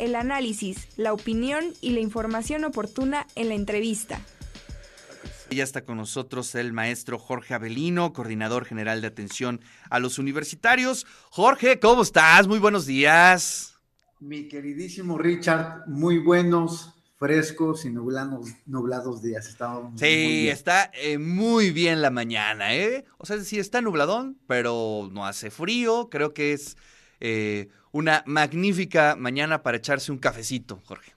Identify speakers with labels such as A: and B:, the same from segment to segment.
A: el análisis, la opinión y la información oportuna en la entrevista.
B: Ya está con nosotros el maestro Jorge Avelino, coordinador general de atención a los universitarios. Jorge, ¿cómo estás? Muy buenos días.
C: Mi queridísimo Richard, muy buenos, frescos y nublados, nublados días.
B: Sí, está eh, muy bien la mañana, ¿eh? O sea, sí está nubladón, pero no hace frío. Creo que es eh, una magnífica mañana para echarse un cafecito, Jorge.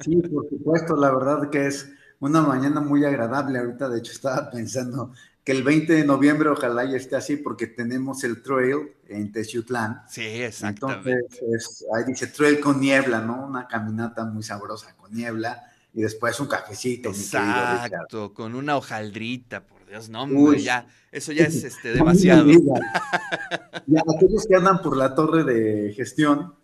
C: Sí, por supuesto, la verdad que es una mañana muy agradable. Ahorita, de hecho, estaba pensando que el 20 de noviembre ojalá ya esté así porque tenemos el trail en Teciutlán.
B: Sí, exactamente.
C: Entonces, ahí dice trail con niebla, ¿no? Una caminata muy sabrosa con niebla y después un cafecito.
B: Exacto, con una hojaldrita, por Dios, no, hombre, ya, eso ya es este, demasiado.
C: ya, aquellos que andan por la torre de gestión,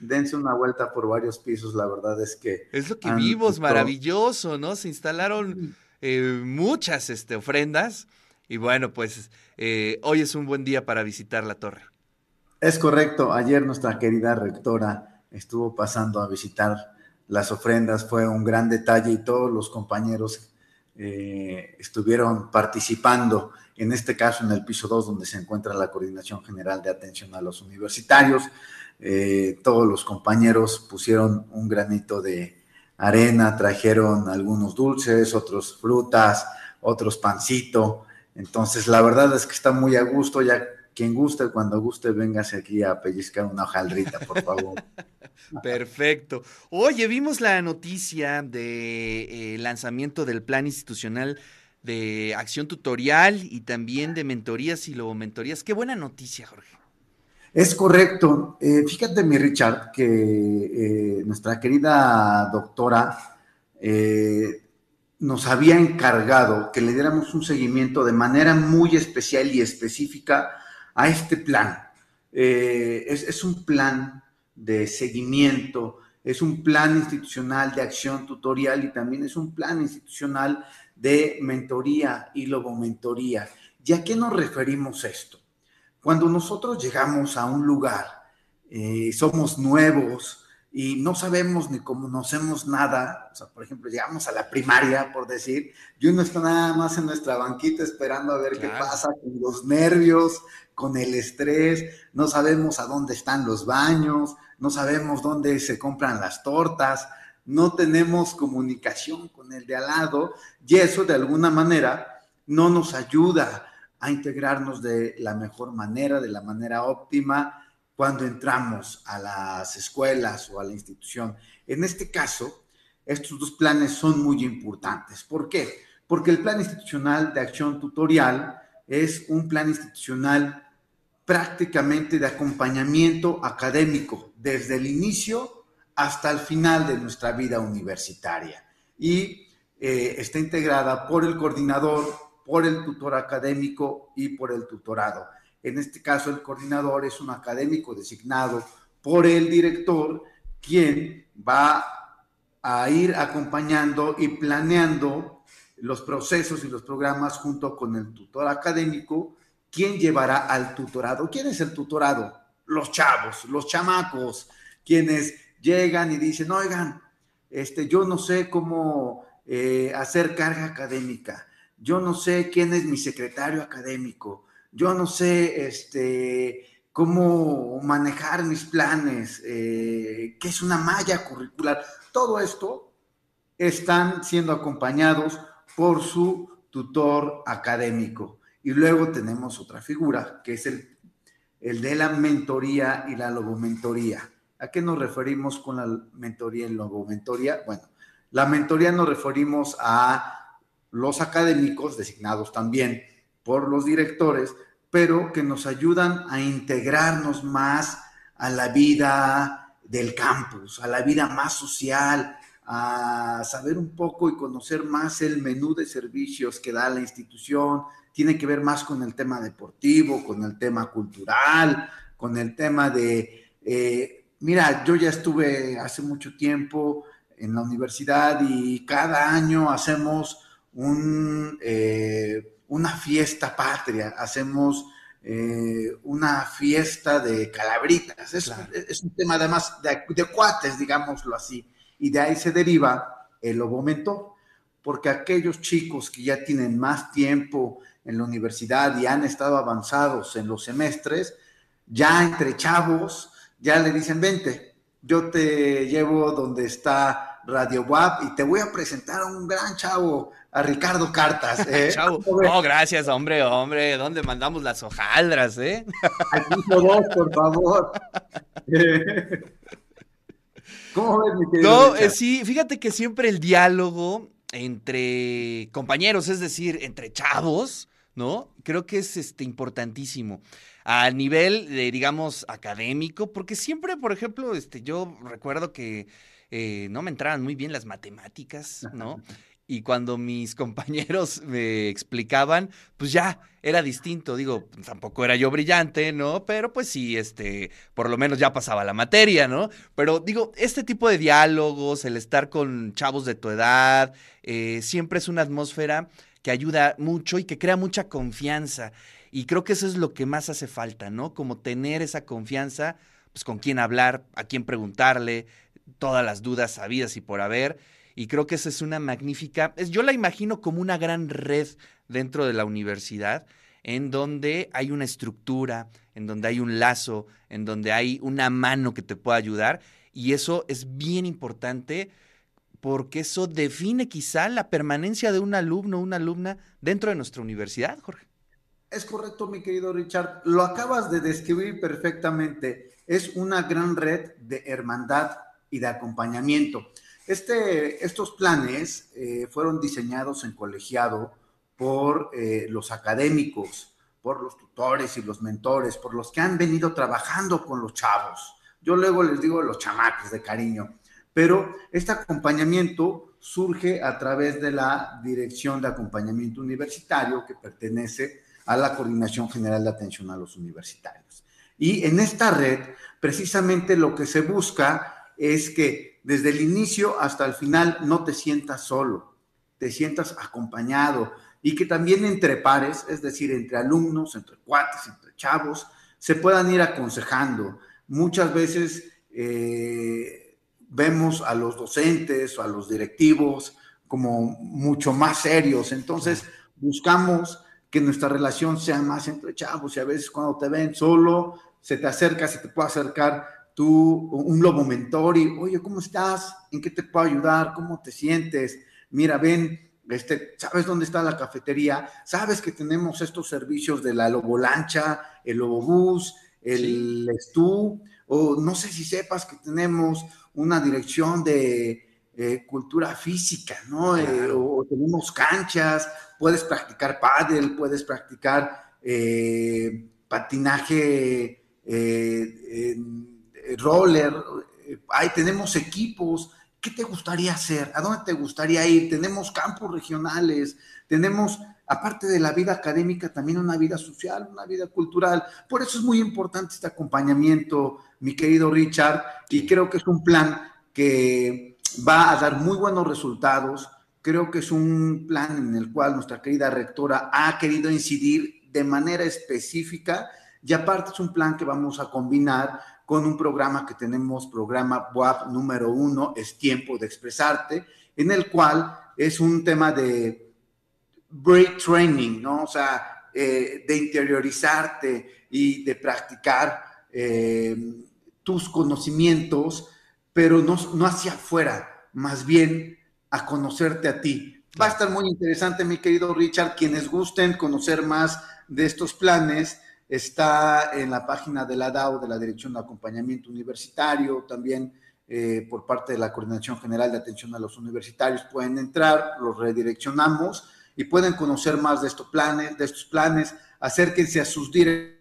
C: dense una vuelta por varios pisos, la verdad es que...
B: Es lo que vimos, maravilloso, ¿no? Se instalaron eh, muchas este, ofrendas y bueno, pues eh, hoy es un buen día para visitar la torre.
C: Es correcto, ayer nuestra querida rectora estuvo pasando a visitar las ofrendas, fue un gran detalle y todos los compañeros eh, estuvieron participando, en este caso en el piso 2, donde se encuentra la Coordinación General de Atención a los Universitarios. Eh, todos los compañeros pusieron un granito de arena, trajeron algunos dulces, otros frutas, otros pancito. Entonces, la verdad es que está muy a gusto, ya quien guste, cuando guste, véngase aquí a pellizcar una hojaldrita, por favor.
B: Perfecto. Oye, vimos la noticia del de, eh, lanzamiento del plan institucional de acción tutorial y también de mentorías y mentorías. Qué buena noticia, Jorge.
C: Es correcto. Eh, fíjate, mi Richard, que eh, nuestra querida doctora nos había encargado que le diéramos un seguimiento de manera muy especial y específica a este plan. es, es un plan de seguimiento, es un plan institucional de acción tutorial y también es un plan institucional de mentoría y logomentoría. ¿Y a qué nos referimos esto? Cuando nosotros llegamos a un lugar, eh, somos nuevos y no sabemos ni conocemos nada, o sea, por ejemplo, llegamos a la primaria, por decir, y uno está nada más en nuestra banquita esperando a ver qué pasa, con los nervios, con el estrés, no sabemos a dónde están los baños, no sabemos dónde se compran las tortas, no tenemos comunicación con el de al lado y eso de alguna manera no nos ayuda a integrarnos de la mejor manera, de la manera óptima cuando entramos a las escuelas o a la institución. En este caso, estos dos planes son muy importantes. ¿Por qué? Porque el plan institucional de acción tutorial es un plan institucional prácticamente de acompañamiento académico desde el inicio hasta el final de nuestra vida universitaria. Y eh, está integrada por el coordinador, por el tutor académico y por el tutorado. En este caso, el coordinador es un académico designado por el director, quien va a ir acompañando y planeando los procesos y los programas junto con el tutor académico ¿quién llevará al tutorado? ¿Quién es el tutorado? Los chavos, los chamacos, quienes llegan y dicen, oigan, este, yo no sé cómo eh, hacer carga académica, yo no sé quién es mi secretario académico, yo no sé este, cómo manejar mis planes, eh, qué es una malla curricular. Todo esto están siendo acompañados por su tutor académico. Y luego tenemos otra figura, que es el, el de la mentoría y la logomentoría. ¿A qué nos referimos con la mentoría y logomentoría? Bueno, la mentoría nos referimos a los académicos designados también por los directores, pero que nos ayudan a integrarnos más a la vida del campus, a la vida más social, a saber un poco y conocer más el menú de servicios que da la institución, tiene que ver más con el tema deportivo, con el tema cultural, con el tema de, eh, mira, yo ya estuve hace mucho tiempo en la universidad y cada año hacemos un, eh, una fiesta patria, hacemos eh, una fiesta de calabritas. Es, es un tema además de, de, cuates, digámoslo así. Y de ahí se deriva el lobo mentor, porque aquellos chicos que ya tienen más tiempo en la universidad y han estado avanzados en los semestres, ya entre chavos, ya le dicen, vente, yo te llevo donde está Radio WAP y te voy a presentar a un gran chavo, a Ricardo Cartas. ¿eh?
B: chavo, no, gracias, hombre, hombre, ¿dónde mandamos las hojaldras, eh?
C: Aquí dos, por favor.
B: ¿Cómo ves, mi querido? No, eh, sí, fíjate que siempre el diálogo entre compañeros, es decir, entre chavos, ¿no? Creo que es este, importantísimo a nivel, de, digamos, académico, porque siempre, por ejemplo, este, yo recuerdo que eh, no me entraban muy bien las matemáticas, ¿no? Y cuando mis compañeros me explicaban, pues ya era distinto. Digo, tampoco era yo brillante, ¿no? Pero pues sí, este, por lo menos ya pasaba la materia, ¿no? Pero digo, este tipo de diálogos, el estar con chavos de tu edad, eh, siempre es una atmósfera que ayuda mucho y que crea mucha confianza. Y creo que eso es lo que más hace falta, ¿no? Como tener esa confianza, pues con quién hablar, a quién preguntarle, todas las dudas sabidas y por haber. Y creo que esa es una magnífica, es, yo la imagino como una gran red dentro de la universidad, en donde hay una estructura, en donde hay un lazo, en donde hay una mano que te pueda ayudar. Y eso es bien importante porque eso define quizá la permanencia de un alumno o una alumna dentro de nuestra universidad, Jorge.
C: Es correcto, mi querido Richard. Lo acabas de describir perfectamente. Es una gran red de hermandad y de acompañamiento. Este, estos planes eh, fueron diseñados en colegiado por eh, los académicos, por los tutores y los mentores, por los que han venido trabajando con los chavos. Yo luego les digo los chamacos de cariño, pero este acompañamiento surge a través de la Dirección de Acompañamiento Universitario que pertenece a la Coordinación General de Atención a los Universitarios. Y en esta red, precisamente lo que se busca es que desde el inicio hasta el final no te sientas solo, te sientas acompañado y que también entre pares, es decir, entre alumnos, entre cuates, entre chavos, se puedan ir aconsejando. Muchas veces eh, vemos a los docentes o a los directivos como mucho más serios, entonces buscamos que nuestra relación sea más entre chavos y a veces cuando te ven solo, se te acerca, se te puede acercar tú, un lobo mentor y, oye, ¿cómo estás? ¿En qué te puedo ayudar? ¿Cómo te sientes? Mira, ven, este, ¿sabes dónde está la cafetería? ¿Sabes que tenemos estos servicios de la Lobolancha, el Lobobús, el Estú? O no sé si sepas que tenemos una dirección de eh, cultura física, ¿no? Eh, o, tenemos canchas, puedes practicar pádel, puedes practicar eh, patinaje roller, ahí tenemos equipos. ¿Qué te gustaría hacer? ¿A dónde te gustaría ir? Tenemos campos regionales, tenemos, aparte de la vida académica, también una vida social, una vida cultural. Por eso es muy importante este acompañamiento, mi querido Richard, y creo que es un plan que va a dar muy buenos resultados. Creo que es un plan en el cual nuestra querida rectora ha querido incidir de manera específica y aparte es un plan que vamos a combinar con un programa que tenemos, programa WAP número uno, es Tiempo de Expresarte, en el cual es un tema de break training, ¿no? O sea, eh, de interiorizarte y de practicar eh, tus conocimientos pero no, no hacia afuera, más bien a conocerte a ti. Va a estar muy interesante, mi querido Richard. Quienes gusten conocer más de estos planes, está en la página de la DAO, de la Dirección de Acompañamiento Universitario, también eh, por parte de la Coordinación General de Atención a los Universitarios. Pueden entrar, los redireccionamos y pueden conocer más de estos planes, de estos planes. Acérquense a sus directores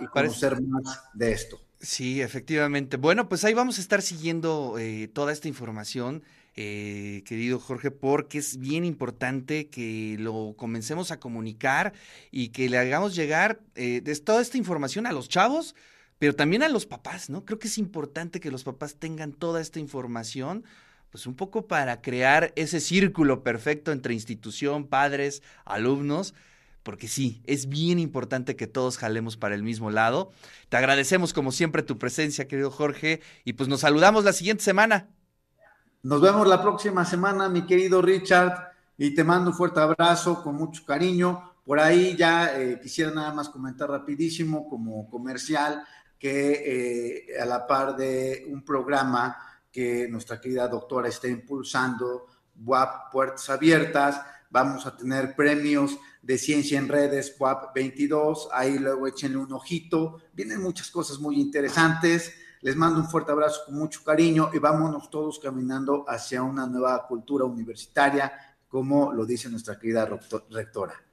C: y conocer más de esto.
B: Sí, efectivamente. Bueno, pues ahí vamos a estar siguiendo eh, toda esta información, eh, querido Jorge, porque es bien importante que lo comencemos a comunicar y que le hagamos llegar eh, toda esta información a los chavos, pero también a los papás, ¿no? Creo que es importante que los papás tengan toda esta información, pues un poco para crear ese círculo perfecto entre institución, padres, alumnos porque sí, es bien importante que todos jalemos para el mismo lado. Te agradecemos como siempre tu presencia, querido Jorge, y pues nos saludamos la siguiente semana.
C: Nos vemos la próxima semana, mi querido Richard, y te mando un fuerte abrazo con mucho cariño. Por ahí ya eh, quisiera nada más comentar rapidísimo como comercial que eh, a la par de un programa que nuestra querida doctora está impulsando, WAP Puertas Abiertas, vamos a tener premios de ciencia en redes WAP 22, ahí luego échenle un ojito, vienen muchas cosas muy interesantes, les mando un fuerte abrazo con mucho cariño y vámonos todos caminando hacia una nueva cultura universitaria, como lo dice nuestra querida rectora.